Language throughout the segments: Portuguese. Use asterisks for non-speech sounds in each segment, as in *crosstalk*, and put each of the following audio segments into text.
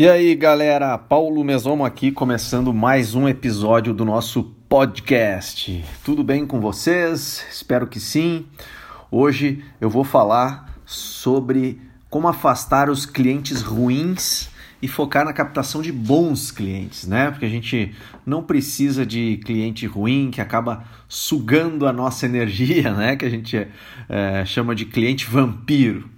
E aí, galera, Paulo Mesomo aqui, começando mais um episódio do nosso podcast. Tudo bem com vocês? Espero que sim. Hoje eu vou falar sobre como afastar os clientes ruins e focar na captação de bons clientes, né? Porque a gente não precisa de cliente ruim que acaba sugando a nossa energia, *laughs* né? Que a gente é, chama de cliente vampiro.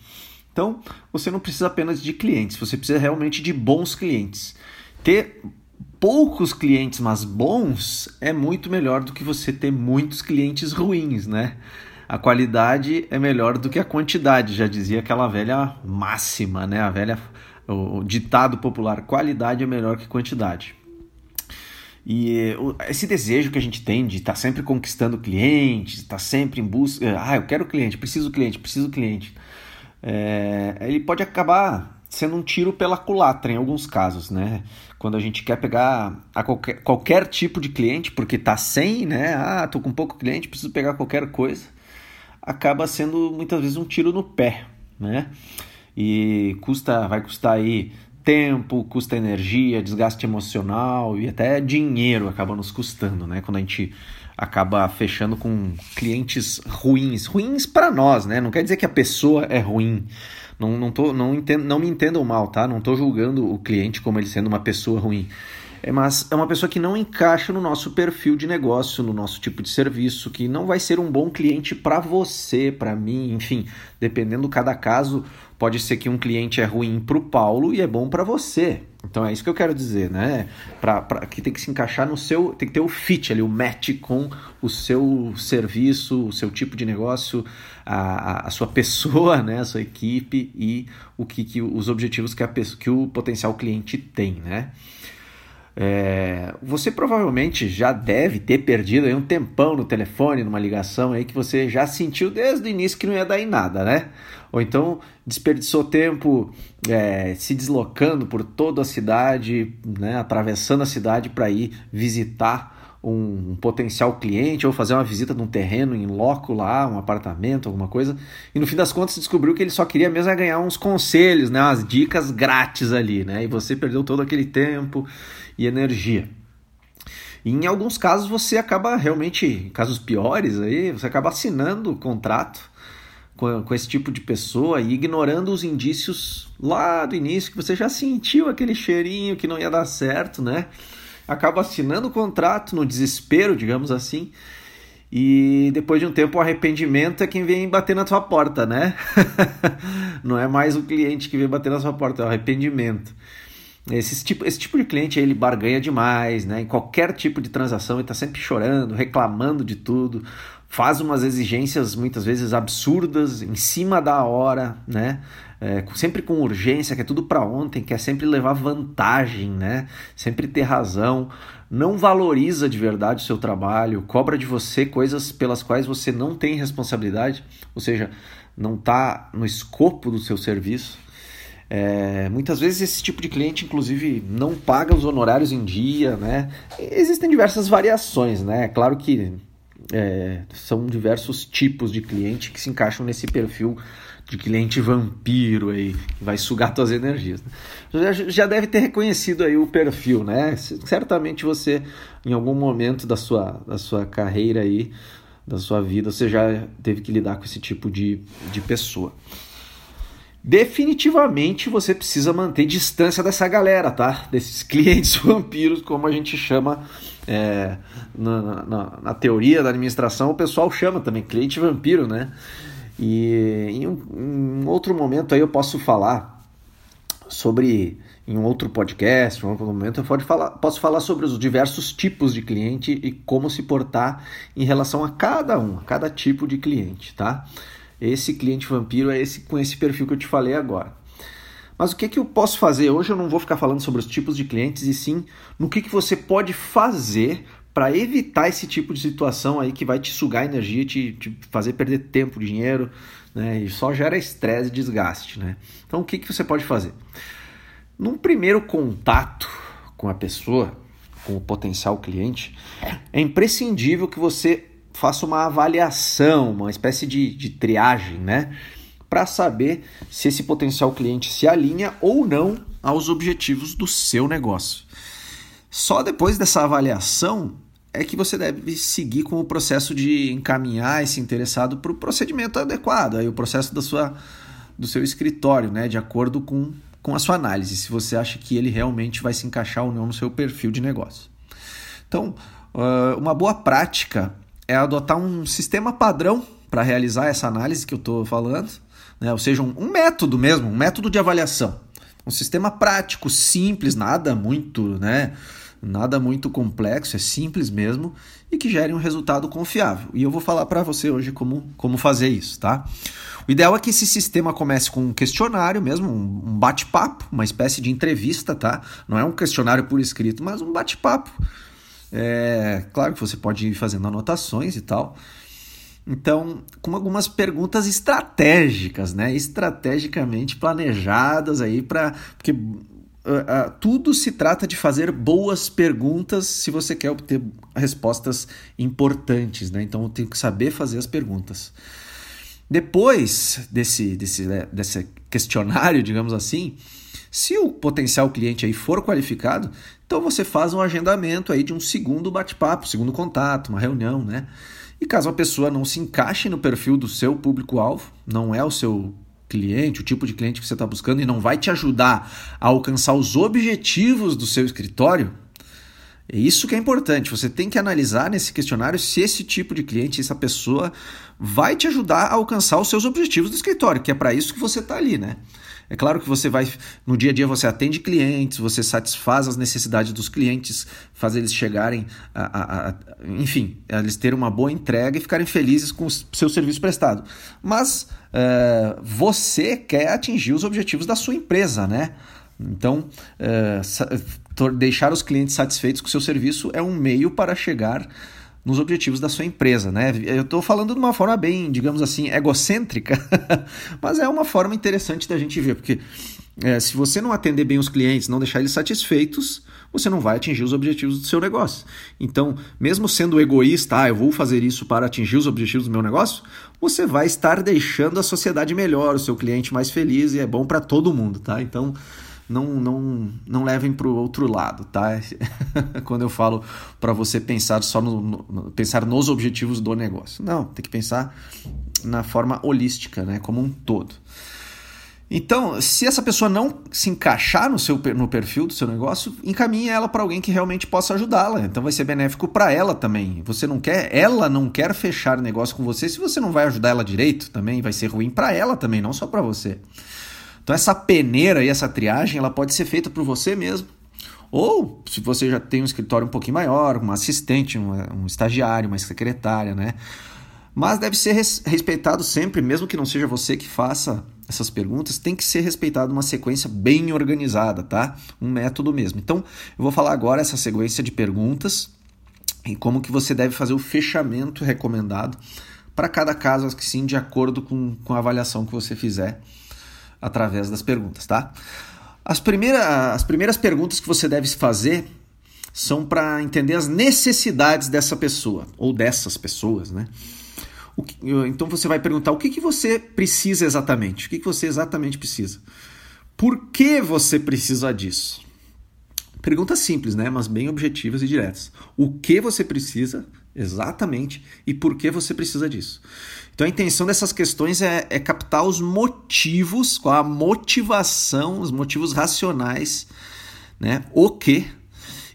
Então, você não precisa apenas de clientes, você precisa realmente de bons clientes. Ter poucos clientes, mas bons, é muito melhor do que você ter muitos clientes ruins, né? A qualidade é melhor do que a quantidade, já dizia aquela velha máxima, né? A velha o ditado popular, qualidade é melhor que quantidade. E esse desejo que a gente tem de estar tá sempre conquistando clientes, estar tá sempre em busca, ah, eu quero cliente, preciso cliente, preciso cliente é, ele pode acabar sendo um tiro pela culatra em alguns casos, né? Quando a gente quer pegar a qualquer, qualquer tipo de cliente, porque tá sem, né? Ah, tô com pouco cliente, preciso pegar qualquer coisa, acaba sendo muitas vezes um tiro no pé, né? E custa, vai custar aí tempo, custa energia, desgaste emocional e até dinheiro acaba nos custando, né? Quando a gente acaba fechando com clientes ruins, ruins para nós, né? Não quer dizer que a pessoa é ruim. Não, não, tô, não, entendo, não me entendam mal, tá? Não estou julgando o cliente como ele sendo uma pessoa ruim. É, mas é uma pessoa que não encaixa no nosso perfil de negócio, no nosso tipo de serviço, que não vai ser um bom cliente para você, para mim, enfim, dependendo cada caso, pode ser que um cliente é ruim para o Paulo e é bom para você. Então é isso que eu quero dizer, né? Pra, pra, que tem que se encaixar no seu. Tem que ter o fit ali, o match com o seu serviço, o seu tipo de negócio, a, a, sua *laughs* pessoa, né? A sua equipe e o que, que os objetivos que, a, que o potencial cliente tem, né? É, você provavelmente já deve ter perdido aí um tempão no telefone, numa ligação aí que você já sentiu desde o início que não ia dar em nada, né? Ou então desperdiçou tempo é, se deslocando por toda a cidade, né, atravessando a cidade para ir visitar um, um, potencial cliente ou fazer uma visita num terreno em loco lá, um apartamento, alguma coisa, e no fim das contas descobriu que ele só queria mesmo ganhar uns conselhos, né, umas dicas grátis ali, né, e você perdeu todo aquele tempo e energia. E em alguns casos você acaba realmente, em casos piores aí, você acaba assinando o contrato com, com esse tipo de pessoa e ignorando os indícios lá do início que você já sentiu aquele cheirinho que não ia dar certo, né? Acaba assinando o contrato no desespero, digamos assim, e depois de um tempo o arrependimento é quem vem bater na sua porta, né? *laughs* não é mais o cliente que vem bater na sua porta, é o arrependimento. Esse tipo, esse tipo de cliente ele barganha demais, né? Em qualquer tipo de transação ele está sempre chorando, reclamando de tudo, faz umas exigências muitas vezes absurdas, em cima da hora, né? É, sempre com urgência, quer tudo para ontem, quer sempre levar vantagem, né? Sempre ter razão, não valoriza de verdade o seu trabalho, cobra de você coisas pelas quais você não tem responsabilidade, ou seja, não está no escopo do seu serviço. É, muitas vezes esse tipo de cliente, inclusive, não paga os honorários em dia, né? Existem diversas variações, né? Claro que é, são diversos tipos de cliente que se encaixam nesse perfil de cliente vampiro aí, que vai sugar suas energias. Né? Já, já deve ter reconhecido aí o perfil, né? Certamente você, em algum momento da sua, da sua carreira aí, da sua vida, você já teve que lidar com esse tipo de, de pessoa definitivamente você precisa manter distância dessa galera, tá? Desses *laughs* clientes vampiros, como a gente chama é, na, na, na, teoria da administração, o pessoal chama também cliente vampiro, né? E em um, em um outro momento aí eu posso falar sobre em um outro podcast, em um outro momento, eu pode falar, posso falar sobre os diversos tipos de cliente e como se portar em relação a cada um, a cada tipo de cliente, tá? Esse cliente vampiro é esse com esse perfil que eu te falei agora. Mas o que, que eu posso fazer? Hoje eu não vou ficar falando sobre os tipos de clientes, e sim no que, que você pode fazer para evitar esse tipo de situação aí que vai te sugar energia, te, te fazer perder tempo, dinheiro, né? E só gera estresse e desgaste, né? Então o que, que você pode fazer? Num primeiro contato com a pessoa, com o potencial cliente, é imprescindível que você faça uma avaliação, uma espécie de, de triagem, né? para saber se esse potencial cliente se alinha ou não aos objetivos do seu negócio. Só depois dessa avaliação é que você deve seguir com o processo de encaminhar esse interessado para o procedimento adequado, aí o processo da sua, do seu escritório, né, de acordo com, com a sua análise, se você acha que ele realmente vai se encaixar ou não no seu perfil de negócio. Então, uma boa prática é adotar um sistema padrão para realizar essa análise que eu estou falando, né? ou seja, um, método mesmo, um método de avaliação. Um sistema prático, simples, nada muito, né? Nada muito complexo, é simples mesmo e que gere um resultado confiável. E eu vou falar para você hoje como, como fazer isso, tá? O ideal é que esse sistema comece com um questionário mesmo, um bate-papo, uma espécie de entrevista, tá? Não é um questionário por escrito, mas um bate-papo. É, claro que você pode ir fazendo anotações e tal. Então, com algumas perguntas estratégicas, né? Estrategicamente planejadas aí para porque Uh, uh, tudo se trata de fazer boas perguntas se você quer obter respostas importantes, né? Então eu tenho que saber fazer as perguntas. Depois desse, desse, né, desse questionário, digamos assim, se o potencial cliente aí for qualificado, então você faz um agendamento aí de um segundo bate-papo, segundo contato, uma reunião, né? E caso a pessoa não se encaixe no perfil do seu público-alvo, não é o seu cliente, o tipo de cliente que você está buscando e não vai te ajudar a alcançar os objetivos do seu escritório, é isso que é importante. Você tem que analisar nesse questionário se esse tipo de cliente, essa pessoa, vai te ajudar a alcançar os seus objetivos do escritório, que é para isso que você está ali, né? É claro que você vai, no dia a dia, você atende clientes, você satisfaz as necessidades dos clientes, faz eles chegarem, a, a, a, enfim, eles terem uma boa entrega e ficarem felizes com o seu serviço prestado. Mas uh, você quer atingir os objetivos da sua empresa, né? Então, uh, deixar os clientes satisfeitos com o seu serviço é um meio para chegar nos objetivos da sua empresa, né? Eu estou falando de uma forma bem, digamos assim, egocêntrica, *laughs* mas é uma forma interessante da gente ver, porque é, se você não atender bem os clientes, não deixar eles satisfeitos, você não vai atingir os objetivos do seu negócio. Então, mesmo sendo egoísta, ah, eu vou fazer isso para atingir os objetivos do meu negócio, você vai estar deixando a sociedade melhor, o seu cliente mais feliz e é bom para todo mundo, tá? Então, não, não, não levem para o outro lado, tá? *laughs* Quando eu falo para você pensar só no, no, pensar nos objetivos do negócio. Não, tem que pensar na forma holística, né? Como um todo. Então, se essa pessoa não se encaixar no seu no perfil do seu negócio, encaminhe ela para alguém que realmente possa ajudá-la. Então vai ser benéfico para ela também. Você não quer, ela não quer fechar negócio com você se você não vai ajudar ela direito, também vai ser ruim para ela também, não só para você. Então essa peneira e essa triagem, ela pode ser feita por você mesmo. Ou, se você já tem um escritório um pouquinho maior, um assistente, um, um estagiário, uma secretária, né? Mas deve ser res, respeitado sempre, mesmo que não seja você que faça essas perguntas, tem que ser respeitado uma sequência bem organizada, tá? Um método mesmo. Então, eu vou falar agora essa sequência de perguntas e como que você deve fazer o fechamento recomendado para cada caso, assim, de acordo com, com a avaliação que você fizer através das perguntas, tá? As, primeira, as primeiras perguntas que você deve fazer são para entender as necessidades dessa pessoa ou dessas pessoas, né? Que, então você vai perguntar o que, que você precisa exatamente, o que, que você exatamente precisa, por que você precisa disso? Perguntas simples, né? Mas bem objetivas e diretas. O que você precisa exatamente e por que você precisa disso? Então a intenção dessas questões é, é captar os motivos, qual a motivação, os motivos racionais, né? O que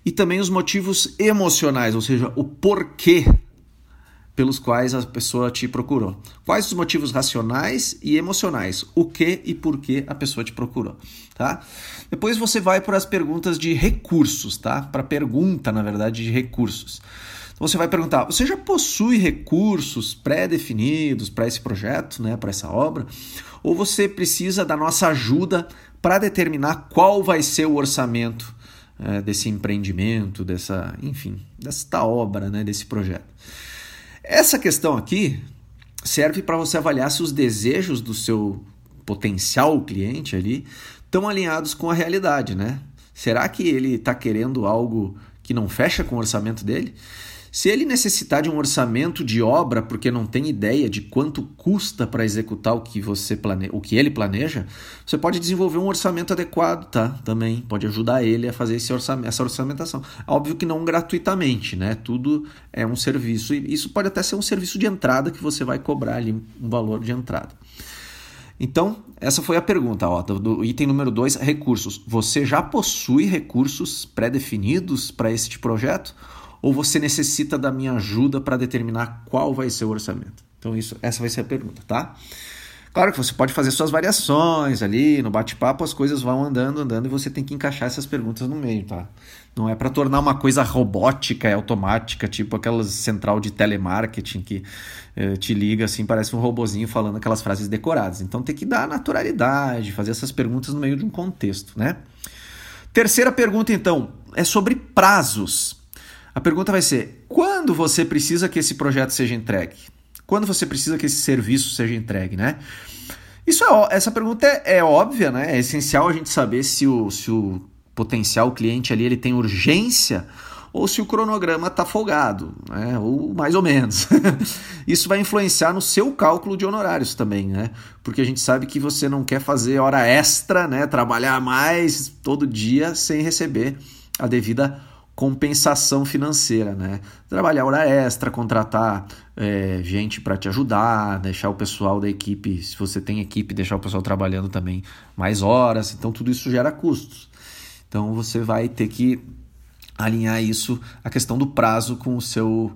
e também os motivos emocionais, ou seja, o porquê pelos quais a pessoa te procurou. Quais os motivos racionais e emocionais? O que e por que a pessoa te procurou, tá? Depois você vai para as perguntas de recursos, tá? Para pergunta, na verdade, de recursos. Então você vai perguntar: você já possui recursos pré-definidos para esse projeto, né, para essa obra? Ou você precisa da nossa ajuda para determinar qual vai ser o orçamento é, desse empreendimento, dessa, enfim, desta obra, né, desse projeto? Essa questão aqui serve para você avaliar se os desejos do seu potencial cliente ali estão alinhados com a realidade, né? Será que ele está querendo algo que não fecha com o orçamento dele? Se ele necessitar de um orçamento de obra porque não tem ideia de quanto custa para executar o que você plane... o que ele planeja, você pode desenvolver um orçamento adequado, tá? Também pode ajudar ele a fazer esse orçamento, essa orçamentação. Óbvio que não gratuitamente, né? Tudo é um serviço e isso pode até ser um serviço de entrada que você vai cobrar ali um valor de entrada. Então, essa foi a pergunta, ó, do, do item número 2, recursos. Você já possui recursos pré-definidos para este projeto? Ou você necessita da minha ajuda para determinar qual vai ser o orçamento? Então, isso, essa vai ser a pergunta, tá? Claro que você pode fazer suas variações ali, no bate-papo as coisas vão andando, andando e você tem que encaixar essas perguntas no meio, tá? Não é para tornar uma coisa robótica e automática, tipo aquelas central de telemarketing que eh, te liga assim, parece um robozinho falando aquelas frases decoradas. Então tem que dar naturalidade, fazer essas perguntas no meio de um contexto, né? Terceira pergunta então é sobre prazos. A pergunta vai ser: quando você precisa que esse projeto seja entregue? quando você precisa que esse serviço seja entregue, né? Isso é, essa pergunta é, é, óbvia, né? É essencial a gente saber se o, se o potencial cliente ali ele tem urgência ou se o cronograma está folgado, né? ou mais ou menos. *laughs* Isso vai influenciar no seu cálculo de honorários também, né? Porque a gente sabe que você não quer fazer hora extra, né? Trabalhar mais todo dia sem receber a devida compensação financeira, né? Trabalhar hora extra, contratar é, gente para te ajudar, deixar o pessoal da equipe, se você tem equipe, deixar o pessoal trabalhando também mais horas. Então tudo isso gera custos. Então você vai ter que alinhar isso, a questão do prazo com o seu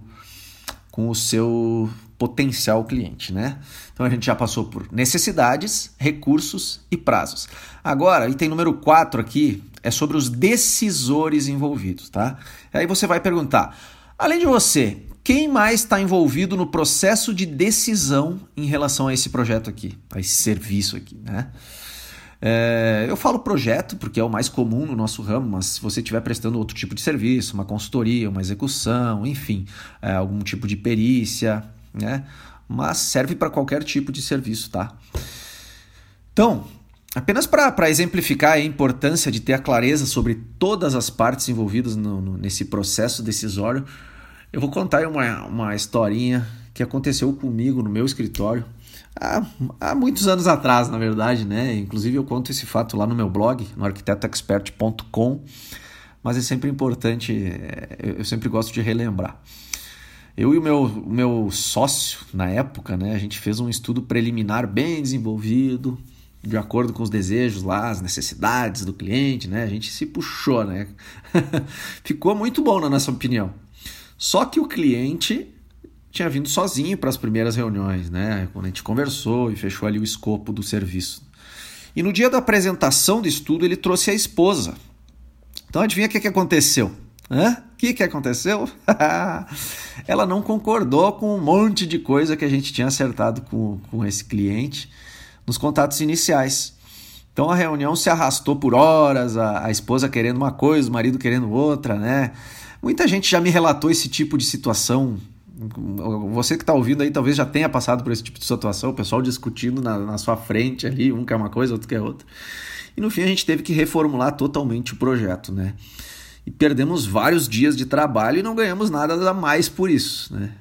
com o seu potencial cliente, né? Então a gente já passou por necessidades, recursos e prazos. Agora, item número 4 aqui é sobre os decisores envolvidos, tá? Aí você vai perguntar: além de você, quem mais está envolvido no processo de decisão em relação a esse projeto aqui, a esse serviço aqui, né? É, eu falo projeto porque é o mais comum no nosso ramo, mas se você estiver prestando outro tipo de serviço, uma consultoria, uma execução, enfim, é, algum tipo de perícia, né? Mas serve para qualquer tipo de serviço, tá? Então, apenas para exemplificar a importância de ter a clareza sobre todas as partes envolvidas no, no, nesse processo decisório, eu vou contar uma, uma historinha que aconteceu comigo no meu escritório há, há muitos anos atrás, na verdade, né? Inclusive eu conto esse fato lá no meu blog, no arquitetoexpert.com, mas é sempre importante, é, eu sempre gosto de relembrar. Eu e o meu, o meu sócio, na época, né, a gente fez um estudo preliminar bem desenvolvido, de acordo com os desejos lá, as necessidades do cliente, né? A gente se puxou, né? *laughs* Ficou muito bom na nossa opinião. Só que o cliente tinha vindo sozinho para as primeiras reuniões, né? Quando a gente conversou e fechou ali o escopo do serviço. E no dia da apresentação do estudo, ele trouxe a esposa. Então adivinha o que, que aconteceu? O que, que aconteceu? *laughs* Ela não concordou com um monte de coisa que a gente tinha acertado com, com esse cliente nos contatos iniciais. Então a reunião se arrastou por horas, a, a esposa querendo uma coisa, o marido querendo outra, né? Muita gente já me relatou esse tipo de situação. Você que está ouvindo aí talvez já tenha passado por esse tipo de situação, o pessoal discutindo na, na sua frente ali, um quer uma coisa, outro quer outra. E no fim a gente teve que reformular totalmente o projeto, né? e perdemos vários dias de trabalho e não ganhamos nada a mais por isso. Né?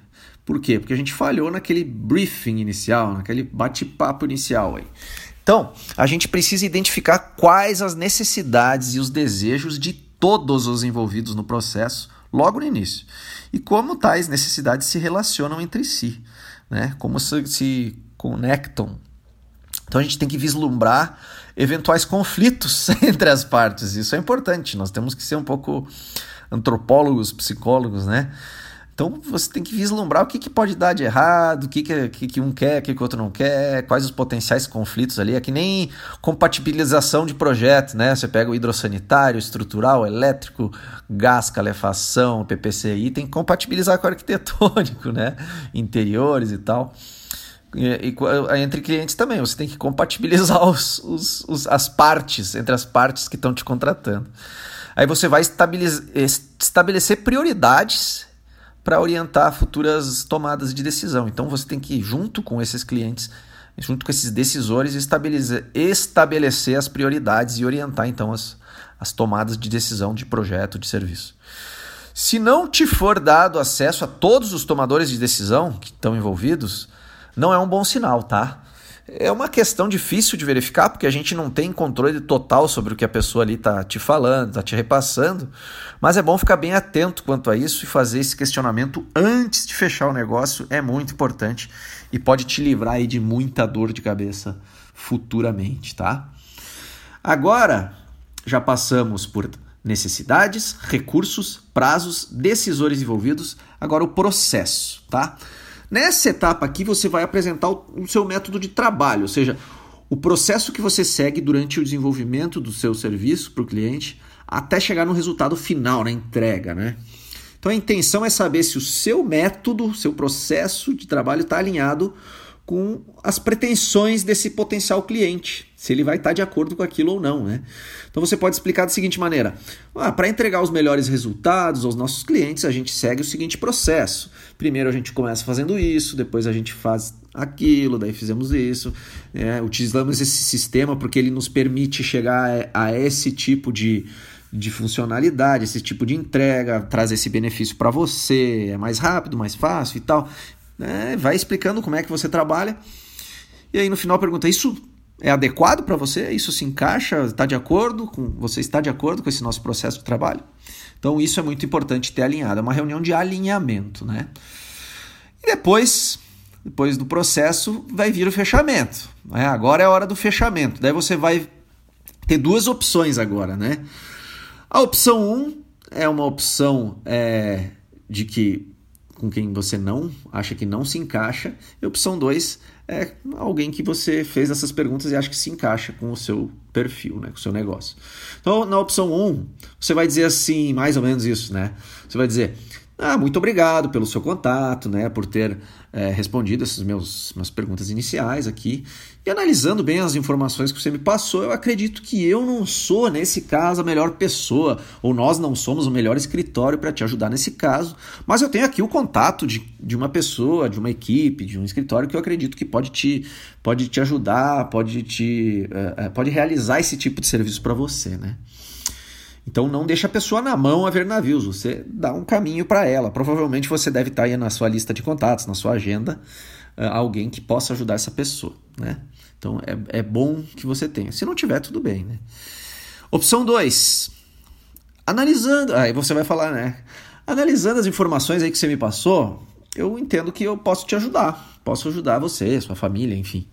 Por quê? Porque a gente falhou naquele briefing inicial, naquele bate-papo inicial. Aí. Então, a gente precisa identificar quais as necessidades e os desejos de todos os envolvidos no processo logo no início e como tais necessidades se relacionam entre si, né? como se, se conectam. Então, a gente tem que vislumbrar eventuais conflitos *laughs* entre as partes. Isso é importante. Nós temos que ser um pouco antropólogos, psicólogos, né? Então você tem que vislumbrar o que, que pode dar de errado, o que, que, que, um quer, o que, que o outro não quer, quais os potenciais conflitos ali. É que nem compatibilização de projeto, né? Você pega o hidrossanitário, estrutural, elétrico, gás, calefação, PPCI, tem que compatibilizar com o arquitetônico, né? Interiores e tal. E, e, entre clientes também, você tem que compatibilizar *laughs* os, os, os, as partes, entre as partes que estão te contratando. Aí você vai estabelecer prioridades para orientar futuras tomadas de decisão. Então você tem que, junto com esses clientes, junto com esses decisores, estabelecer, as prioridades e orientar então as, as tomadas de decisão de projeto, de serviço. Se não te for dado acesso a todos os tomadores de decisão que estão envolvidos, não é um bom sinal, tá? É uma questão difícil de verificar, porque a gente não tem controle total sobre o que a pessoa ali está te falando, está te repassando, mas é bom ficar bem atento quanto a isso e fazer esse questionamento antes de fechar o negócio, é muito importante e pode te livrar aí de muita dor de cabeça futuramente, tá? Agora, já passamos por necessidades, recursos, prazos, decisores envolvidos, agora o processo, tá? Nessa etapa aqui você vai apresentar o seu método de trabalho, ou seja, o processo que você segue durante o desenvolvimento do seu serviço para o cliente até chegar no resultado final, na entrega, né? Então a intenção é saber se o seu método, seu processo de trabalho está alinhado com as pretensões desse potencial cliente, se ele vai estar de acordo com aquilo ou não. Né? Então você pode explicar da seguinte maneira: ah, para entregar os melhores resultados aos nossos clientes, a gente segue o seguinte processo. Primeiro a gente começa fazendo isso, depois a gente faz aquilo, daí fizemos isso. É, utilizamos esse sistema porque ele nos permite chegar a, a esse tipo de de funcionalidade, esse tipo de entrega, traz esse benefício para você, é mais rápido, mais fácil e tal né? vai explicando como é que você trabalha. E aí no final pergunta: Isso é adequado para você? Isso se encaixa? Está de acordo com você? Está de acordo com esse nosso processo de trabalho? Então isso é muito importante ter alinhado. É uma reunião de alinhamento, né? E depois, depois do processo, vai vir o fechamento. Né? Agora é a hora do fechamento. Daí você vai ter duas opções agora, né? A opção 1 um é uma opção é, de que com quem você não acha que não se encaixa. E opção 2 é alguém que você fez essas perguntas e acha que se encaixa com o seu perfil, né, com o seu negócio. Então, na opção 1, um, você vai dizer assim, mais ou menos isso, né? Você vai dizer: ah, muito obrigado pelo seu contato, né, por ter é, respondido essas meus, minhas perguntas iniciais aqui. E analisando bem as informações que você me passou, eu acredito que eu não sou, nesse caso, a melhor pessoa, ou nós não somos o melhor escritório para te ajudar nesse caso, mas eu tenho aqui o contato de, de uma pessoa, de uma equipe, de um escritório que eu acredito que pode te, pode te ajudar, pode, te, uh, pode realizar esse tipo de serviço para você, né? Então não deixa a pessoa na mão a ver navios, você dá um caminho para ela. Provavelmente você deve estar tá aí na sua lista de contatos, na sua agenda, uh, alguém que possa ajudar essa pessoa, né? Então é, é bom que você tenha. Se não tiver, tudo bem, né? Opção 2. Analisando, aí você vai falar, né? Analisando as informações aí que você me passou, eu entendo que eu posso te ajudar. Posso ajudar você, sua família, enfim.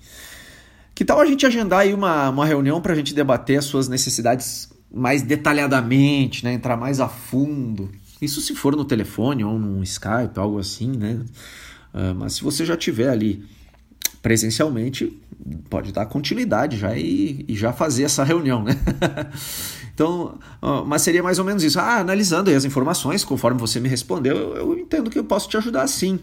Que tal a gente agendar aí uma, uma reunião para a gente debater as suas necessidades mais detalhadamente, né? entrar mais a fundo. Isso se for no telefone ou no Skype, algo assim, né? Uh, mas se você já tiver ali presencialmente, pode dar continuidade já e, e já fazer essa reunião, né? *laughs* então, uh, mas seria mais ou menos isso. Ah, analisando as informações, conforme você me respondeu, eu, eu entendo que eu posso te ajudar sim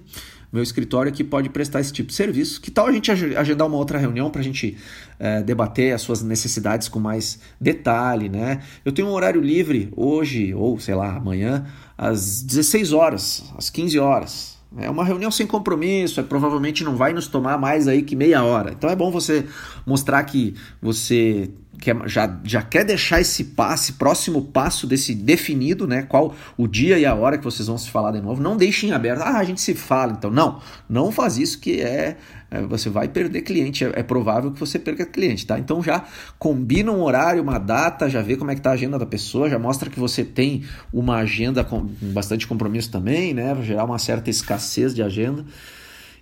meu escritório que pode prestar esse tipo de serviço. Que tal a gente agendar uma outra reunião para a gente é, debater as suas necessidades com mais detalhe, né? Eu tenho um horário livre hoje, ou sei lá, amanhã, às 16 horas, às 15 horas. É uma reunião sem compromisso, é, provavelmente não vai nos tomar mais aí que meia hora. Então é bom você mostrar que você quer, já, já quer deixar esse passe, próximo passo desse definido, né? Qual o dia e a hora que vocês vão se falar de novo. Não deixem aberto. Ah, a gente se fala, então. Não, não faz isso que é. é você vai perder cliente. É, é, provável que você perca cliente, tá? Então já combina um horário, uma data, já vê como é que tá a agenda da pessoa, já mostra que você tem uma agenda com bastante compromisso também, né? Vai gerar uma certa escassez de agenda.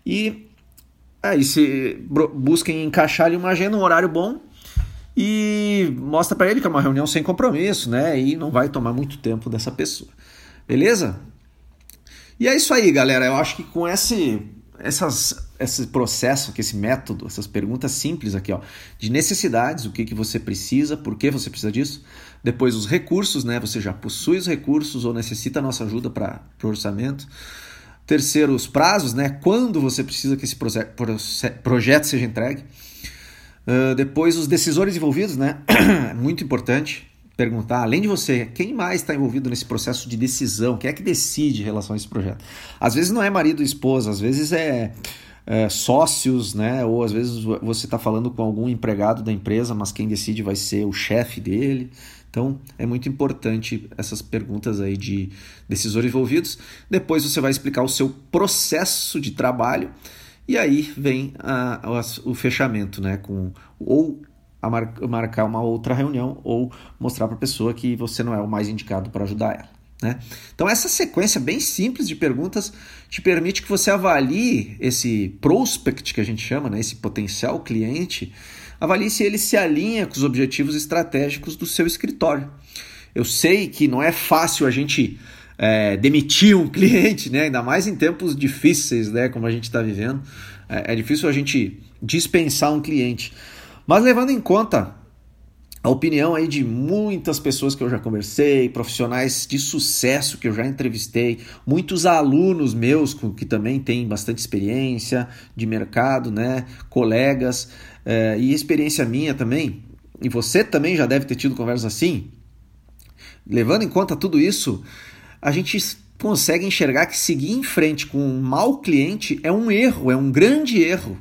E aí, se busquem encaixar ali uma agenda, um horário bom e mostra para ele que é uma reunião sem compromisso, né? E não vai tomar muito tempo dessa pessoa. Beleza? E é isso aí, galera. Eu acho que com esse, essas, esse processo, esse método, essas perguntas simples aqui, ó, de necessidades, o que, que você precisa, por que você precisa disso. Depois os recursos, né? Você já possui os recursos ou necessita a nossa ajuda para o orçamento. Terceiro, os prazos, né? Quando você precisa que esse projeto seja entregue. Uh, depois, os decisores envolvidos, né? *clears throat* Muito importante perguntar, além de você, quem mais está envolvido nesse processo de decisão? Quem é que decide em relação a esse projeto? Às vezes não é marido e esposa, às vezes é, é sócios, né? Ou às vezes você está falando com algum empregado da empresa, mas quem decide vai ser o chefe dele. Então é muito importante essas perguntas aí de decisores envolvidos. Depois você vai explicar o seu processo de trabalho e aí vem a, a, o fechamento, né? Com ou mar, marcar uma outra reunião ou mostrar para a pessoa que você não é o mais indicado para ajudar ela. Né? Então, essa sequência bem simples de perguntas te permite que você avalie esse prospect que a gente chama, né? esse potencial cliente, avalie se ele se alinha com os objetivos estratégicos do seu escritório. Eu sei que não é fácil a gente é, demitir um *laughs* cliente, né? ainda mais em tempos difíceis, né? como a gente está vivendo. É, é difícil a gente dispensar um cliente. Mas levando em conta a opinião aí de muitas pessoas que eu já conversei, profissionais de sucesso que eu já entrevistei, muitos alunos meus que também têm bastante experiência de mercado, né, colegas é, e experiência minha também. E você também já deve ter tido conversas assim. Levando em conta tudo isso, a gente consegue enxergar que seguir em frente com um mau cliente é um erro, é um grande erro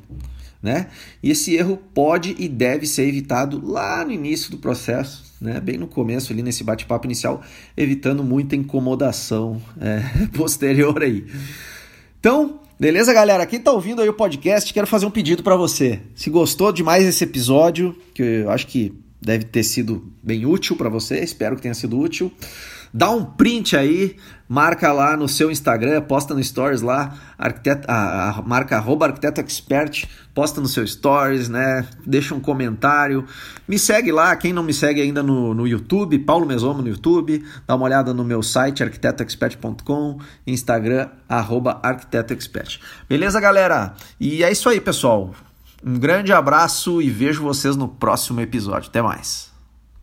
né? E esse erro pode e deve ser evitado lá no início do processo, né? Bem no começo ali nesse bate-papo inicial, evitando muita incomodação *laughs* é, posterior aí. Então, beleza, galera? Quem tá ouvindo aí o podcast, quero fazer um pedido para você. Se gostou de mais esse episódio, que eu acho que deve ter sido bem útil para você, espero que tenha sido útil dá um print aí, marca lá no seu Instagram, posta no Stories lá, a, a marca arroba arquiteto expert, posta no seu Stories, né? Deixa um comentário. Me segue lá, quem não me segue ainda no, no YouTube, Paulo Mesomo no YouTube, dá uma olhada no meu site arquitetoexpert.com, Instagram arroba arquitetoexpert. Beleza, galera? E é isso aí, pessoal. Um grande abraço e vejo vocês no próximo episódio. Até mais.